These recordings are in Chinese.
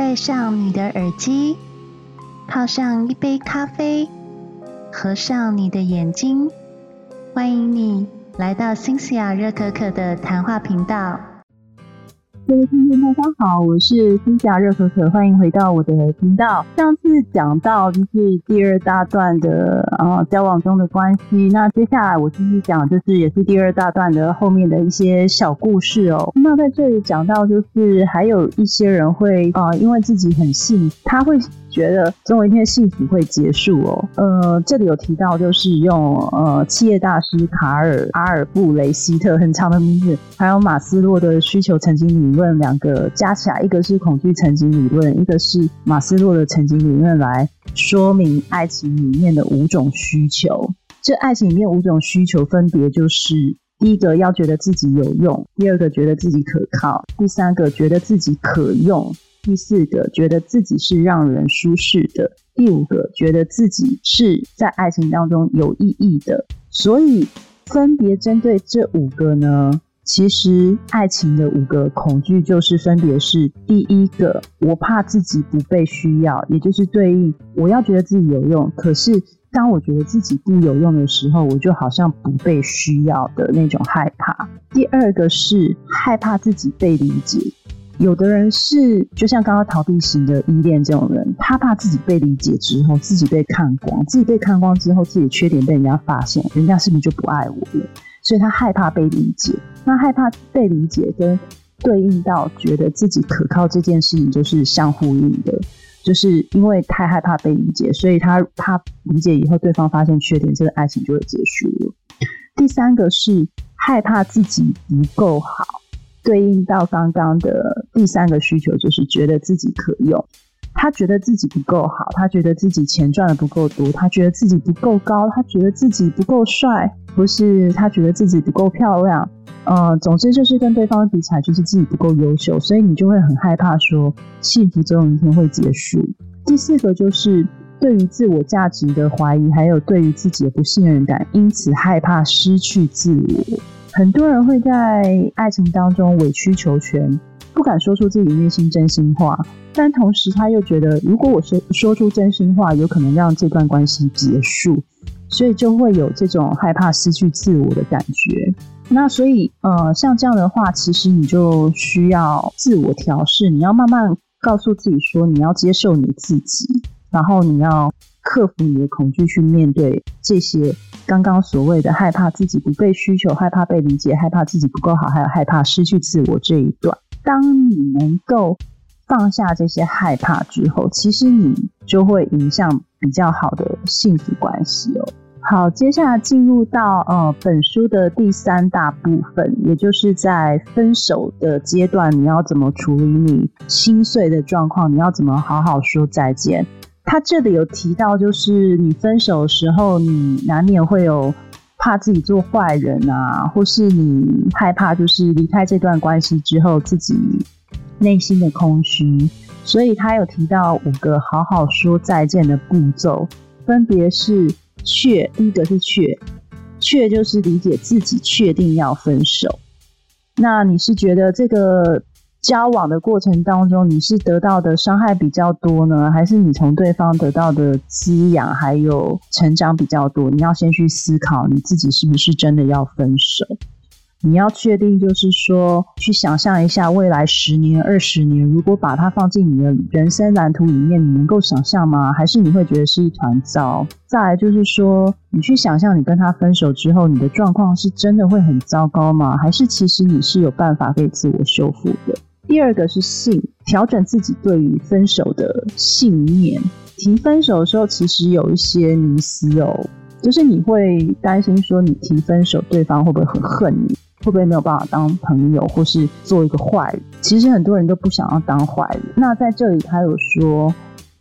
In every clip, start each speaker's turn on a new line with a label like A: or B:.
A: 戴上你的耳机，泡上一杯咖啡，合上你的眼睛，欢迎你来到新西亚热可可的谈话频道。
B: 各位听众，大家好，我是新霞热可可，欢迎回到我的频道。上次讲到就是第二大段的呃交往中的关系，那接下来我继续讲，就是也是第二大段的后面的一些小故事哦。那在这里讲到，就是还有一些人会啊，因为自己很信，他会。觉得总有一天幸福会结束哦。呃，这里有提到，就是用呃企业大师卡尔阿尔布雷希特很长的名字，还有马斯洛的需求曾经理论两个加起来，一个是恐惧曾经理论，一个是马斯洛的曾经理论来说明爱情里面的五种需求。这爱情里面五种需求分别就是：第一个要觉得自己有用，第二个觉得自己可靠，第三个觉得自己可用。第四个，觉得自己是让人舒适的；第五个，觉得自己是在爱情当中有意义的。所以，分别针对这五个呢，其实爱情的五个恐惧就是分别是：第一个，我怕自己不被需要，也就是对应我要觉得自己有用，可是当我觉得自己不有用的时候，我就好像不被需要的那种害怕。第二个是害怕自己被理解。有的人是就像刚刚逃避型的依恋这种人，他怕自己被理解之后，自己被看光，自己被看光之后，自己的缺点被人家发现，人家是不是就不爱我了？所以他害怕被理解。那害怕被理解跟对应到觉得自己可靠这件事情，就是相呼应的。就是因为太害怕被理解，所以他怕理解以后对方发现缺点，这个爱情就会结束了。第三个是害怕自己不够好。对应到刚刚的第三个需求，就是觉得自己可用。他觉得自己不够好，他觉得自己钱赚的不够多，他觉得自己不够高，他觉得自己不够帅，不是他觉得自己不够漂亮。呃，总之就是跟对方比起来，就是自己不够优秀，所以你就会很害怕说幸福总有一天会结束。第四个就是对于自我价值的怀疑，还有对于自己的不信任感，因此害怕失去自我。很多人会在爱情当中委曲求全，不敢说出自己内心真心话，但同时他又觉得，如果我说说出真心话，有可能让这段关系结束，所以就会有这种害怕失去自我的感觉。那所以，呃，像这样的话，其实你就需要自我调试，你要慢慢告诉自己说，你要接受你自己，然后你要。克服你的恐惧，去面对这些刚刚所谓的害怕自己不被需求、害怕被理解、害怕自己不够好，还有害怕失去自我这一段。当你能够放下这些害怕之后，其实你就会影响比较好的幸福关系哦。好，接下来进入到呃本书的第三大部分，也就是在分手的阶段，你要怎么处理你心碎的状况？你要怎么好好说再见？他这里有提到，就是你分手的时候，你难免会有怕自己做坏人啊，或是你害怕，就是离开这段关系之后自己内心的空虚。所以他有提到五个好好说再见的步骤，分别是确，第一个是确，确就是理解自己确定要分手。那你是觉得这个？交往的过程当中，你是得到的伤害比较多呢，还是你从对方得到的滋养还有成长比较多？你要先去思考你自己是不是真的要分手。你要确定，就是说，去想象一下未来十年、二十年，如果把它放进你的人生蓝图里面，你能够想象吗？还是你会觉得是一团糟？再来就是说，你去想象你跟他分手之后，你的状况是真的会很糟糕吗？还是其实你是有办法可以自我修复的？第二个是信，调整自己对于分手的信念。提分手的时候，其实有一些迷思哦，就是你会担心说，你提分手，对方会不会很恨你？会不会没有办法当朋友，或是做一个坏人？其实很多人都不想要当坏人。那在这里，他有说，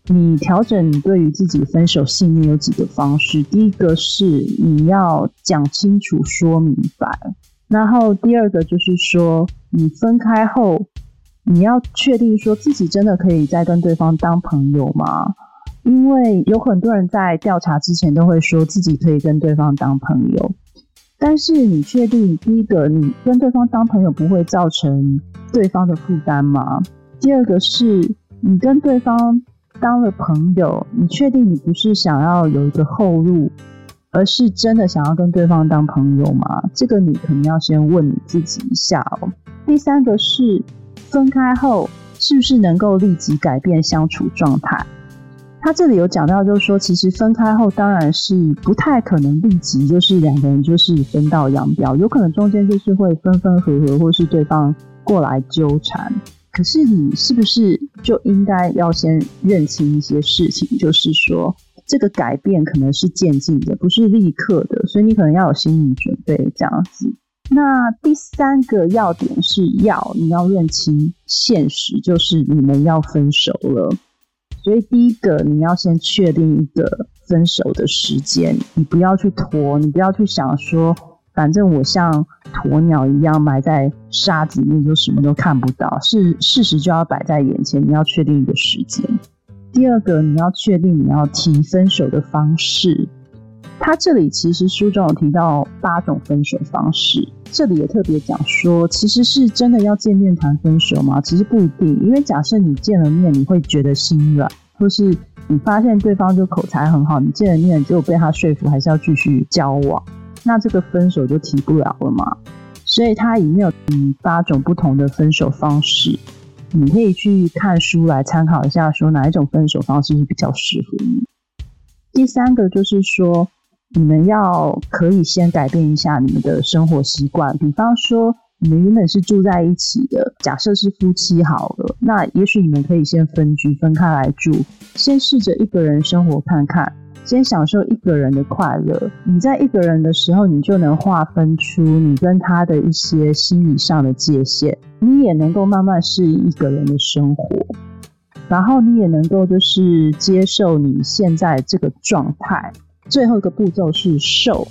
B: 你调整你对于自己分手信念有几个方式。第一个是你要讲清楚、说明白。然后第二个就是说，你分开后。你要确定说自己真的可以再跟对方当朋友吗？因为有很多人在调查之前都会说自己可以跟对方当朋友，但是你确定第一个你跟对方当朋友不会造成对方的负担吗？第二个是你跟对方当了朋友，你确定你不是想要有一个后路，而是真的想要跟对方当朋友吗？这个你可能要先问你自己一下哦。第三个是分开后是不是能够立即改变相处状态？他这里有讲到，就是说，其实分开后当然是不太可能立即就是两个人就是分道扬镳，有可能中间就是会分分合合，或是对方过来纠缠。可是你是不是就应该要先认清一些事情，就是说这个改变可能是渐进的，不是立刻的，所以你可能要有心理准备这样子。那第三个要点是要你要认清现实，就是你们要分手了。所以第一个，你要先确定一个分手的时间，你不要去拖，你不要去想说，反正我像鸵鸟一样埋在沙子里面，就什么都看不到。是事实就要摆在眼前，你要确定一个时间。第二个，你要确定你要提分手的方式。他这里其实书中有提到八种分手方式，这里也特别讲说，其实是真的要见面谈分手吗？其实不一定，因为假设你见了面，你会觉得心软，或是你发现对方就口才很好，你见了面就被他说服，还是要继续交往，那这个分手就提不了了嘛。所以他里面有嗯八种不同的分手方式，你可以去看书来参考一下，说哪一种分手方式是比较适合你。第三个就是说。你们要可以先改变一下你们的生活习惯，比方说你们原本是住在一起的，假设是夫妻好了，那也许你们可以先分居，分开来住，先试着一个人生活看看，先享受一个人的快乐。你在一个人的时候，你就能划分出你跟他的一些心理上的界限，你也能够慢慢适应一个人的生活，然后你也能够就是接受你现在这个状态。最后一个步骤是受，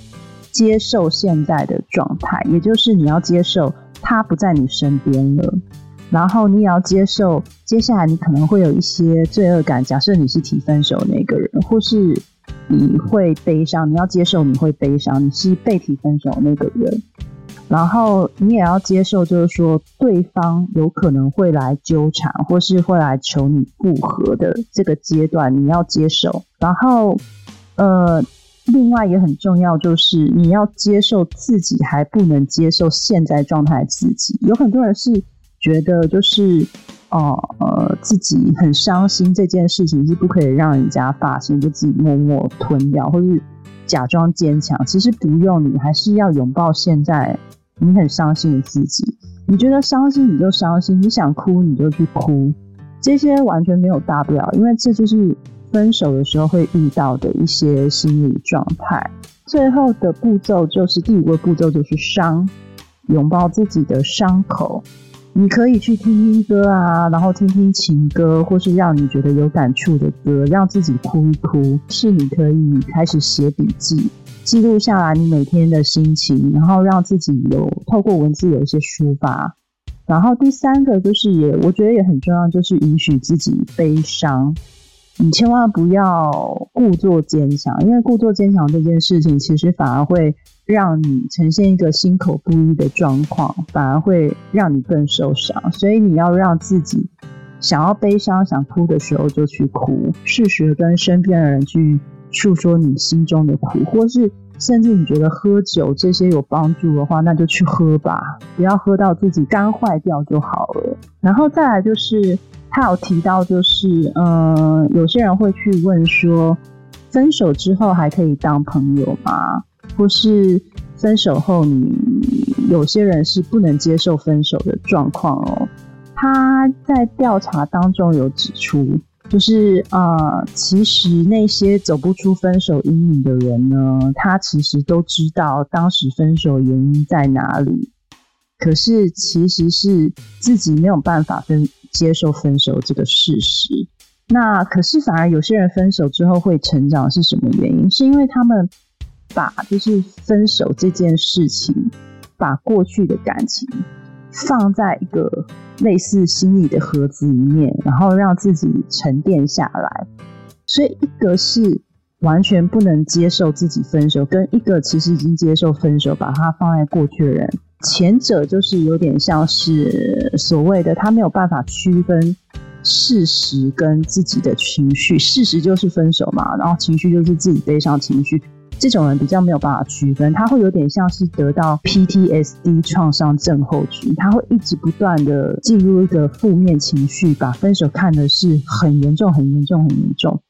B: 接受现在的状态，也就是你要接受他不在你身边了，然后你也要接受接下来你可能会有一些罪恶感。假设你是提分手那个人，或是你会悲伤，你要接受你会悲伤，你是被提分手那个人，然后你也要接受，就是说对方有可能会来纠缠，或是会来求你复合的这个阶段，你要接受，然后。呃，另外也很重要，就是你要接受自己还不能接受现在状态自己。有很多人是觉得，就是哦呃，自己很伤心这件事情是不可以让人家发现，就自己默默吞掉，或是假装坚强。其实不用，你还是要拥抱现在你很伤心的自己。你觉得伤心你就伤心，你想哭你就去哭，这些完全没有大不了，因为这就是。分手的时候会遇到的一些心理状态，最后的步骤就是第五个步骤就是伤，拥抱自己的伤口。你可以去听听歌啊，然后听听情歌，或是让你觉得有感触的歌，让自己哭一哭。是你可以开始写笔记，记录下来你每天的心情，然后让自己有透过文字有一些抒发。然后第三个就是也我觉得也很重要，就是允许自己悲伤。你千万不要故作坚强，因为故作坚强这件事情，其实反而会让你呈现一个心口不一的状况，反而会让你更受伤。所以你要让自己想要悲伤、想哭的时候就去哭，适时跟身边的人去诉说你心中的苦，或是甚至你觉得喝酒这些有帮助的话，那就去喝吧，不要喝到自己肝坏掉就好了。然后再来就是。他有提到，就是，嗯，有些人会去问说，分手之后还可以当朋友吗？或是分手后，你有些人是不能接受分手的状况哦。他在调查当中有指出，就是啊，其实那些走不出分手阴影的人呢，他其实都知道当时分手原因在哪里，可是其实是自己没有办法分。接受分手这个事实，那可是反而有些人分手之后会成长，是什么原因？是因为他们把就是分手这件事情，把过去的感情放在一个类似心理的盒子里面，然后让自己沉淀下来。所以一个是完全不能接受自己分手，跟一个其实已经接受分手，把它放在过去的人。前者就是有点像是所谓的他没有办法区分事实跟自己的情绪，事实就是分手嘛，然后情绪就是自己悲伤情绪。这种人比较没有办法区分，他会有点像是得到 PTSD 创伤症候群，他会一直不断的进入一个负面情绪，把分手看的是很严重、很严重、很严重，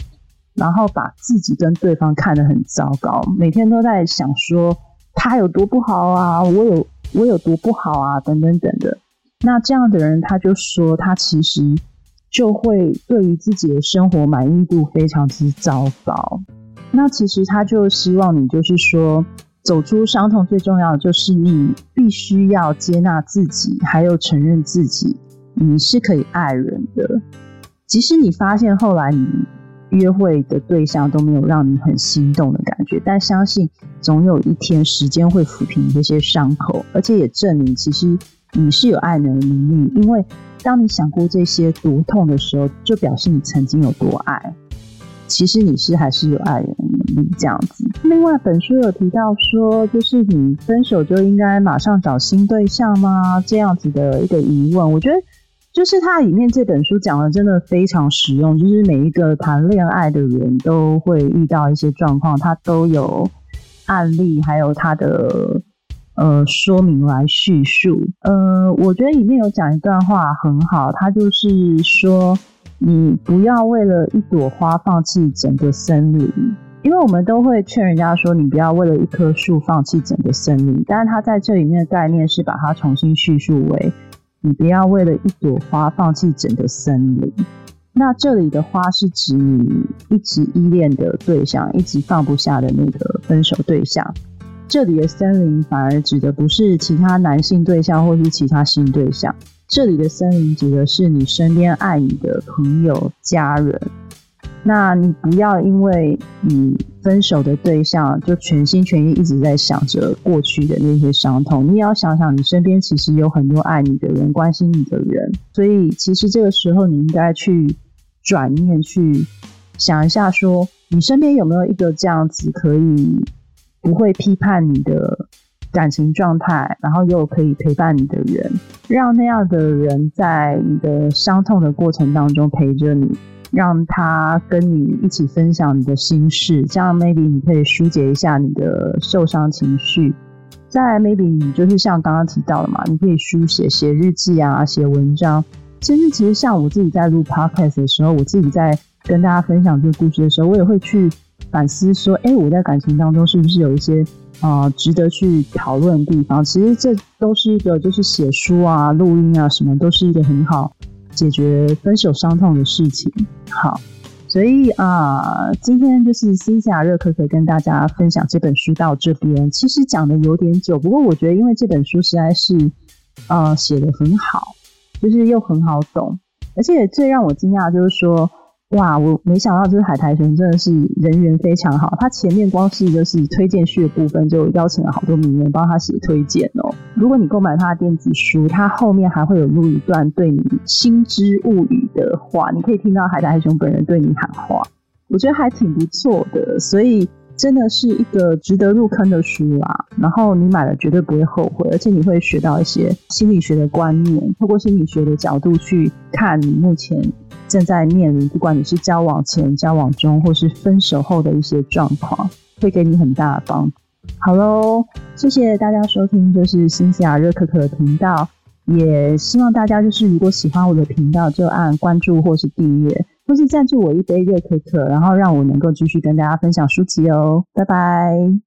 B: 然后把自己跟对方看得很糟糕，每天都在想说他有多不好啊，我有我有多不好啊，等等等的。那这样的人，他就说他其实就会对于自己的生活满意度非常之糟糕。那其实他就希望你，就是说，走出伤痛最重要的就是你必须要接纳自己，还有承认自己，你是可以爱人的。即使你发现后来你约会的对象都没有让你很心动的感觉，但相信总有一天时间会抚平这些伤口，而且也证明其实你是有爱人的能力。因为当你想过这些多痛的时候，就表示你曾经有多爱。其实你是还是有爱人的能力这样子。另外，本书有提到说，就是你分手就应该马上找新对象吗？这样子的一个疑问，我觉得就是它里面这本书讲的真的非常实用，就是每一个谈恋爱的人都会遇到一些状况，他都有案例，还有他的呃说明来叙述。呃，我觉得里面有讲一段话很好，他就是说。你不要为了一朵花放弃整个森林，因为我们都会劝人家说，你不要为了一棵树放弃整个森林。但是他在这里面的概念是把它重新叙述为，你不要为了一朵花放弃整个森林。那这里的花是指你一直依恋的对象，一直放不下的那个分手对象。这里的森林反而指的不是其他男性对象，或是其他性对象。这里的森林指的是你身边爱你的朋友、家人。那你不要因为你分手的对象就全心全意一直在想着过去的那些伤痛，你也要想想你身边其实有很多爱你的人、关心你的人。所以，其实这个时候你应该去转念去想一下，说你身边有没有一个这样子可以不会批判你的。感情状态，然后又可以陪伴你的人，让那样的人在你的伤痛的过程当中陪着你，让他跟你一起分享你的心事，这样 maybe 你可以疏解一下你的受伤情绪。再 maybe 你就是像刚刚提到的嘛，你可以书写、写日记啊，写文章。其实，其实像我自己在录 podcast 的时候，我自己在跟大家分享这个故事的时候，我也会去反思说，哎，我在感情当中是不是有一些。啊，值得去讨论的地方，其实这都是一个，就是写书啊、录音啊，什么都是一个很好解决分手伤痛的事情。好，所以啊，今天就是新西亚热可可跟大家分享这本书到这边，其实讲的有点久，不过我觉得因为这本书实在是呃写的很好，就是又很好懂，而且最让我惊讶就是说。哇，我没想到就是海苔熊真的是人缘非常好。他前面光是就是推荐序的部分就邀请了好多名人帮他写推荐哦。如果你购买他的电子书，他后面还会有录一段对你心之物语的话，你可以听到海苔熊本人对你喊话。我觉得还挺不错的，所以真的是一个值得入坑的书啊。然后你买了绝对不会后悔，而且你会学到一些心理学的观念，透过心理学的角度去看你目前。正在面临，不管你是交往前、交往中，或是分手后的一些状况，会给你很大的帮助。好喽，谢谢大家收听，就是新西亚热可可的频道，也希望大家就是如果喜欢我的频道，就按关注或是订阅，或是赞助我一杯热可可，然后让我能够继续跟大家分享书籍哦。拜拜。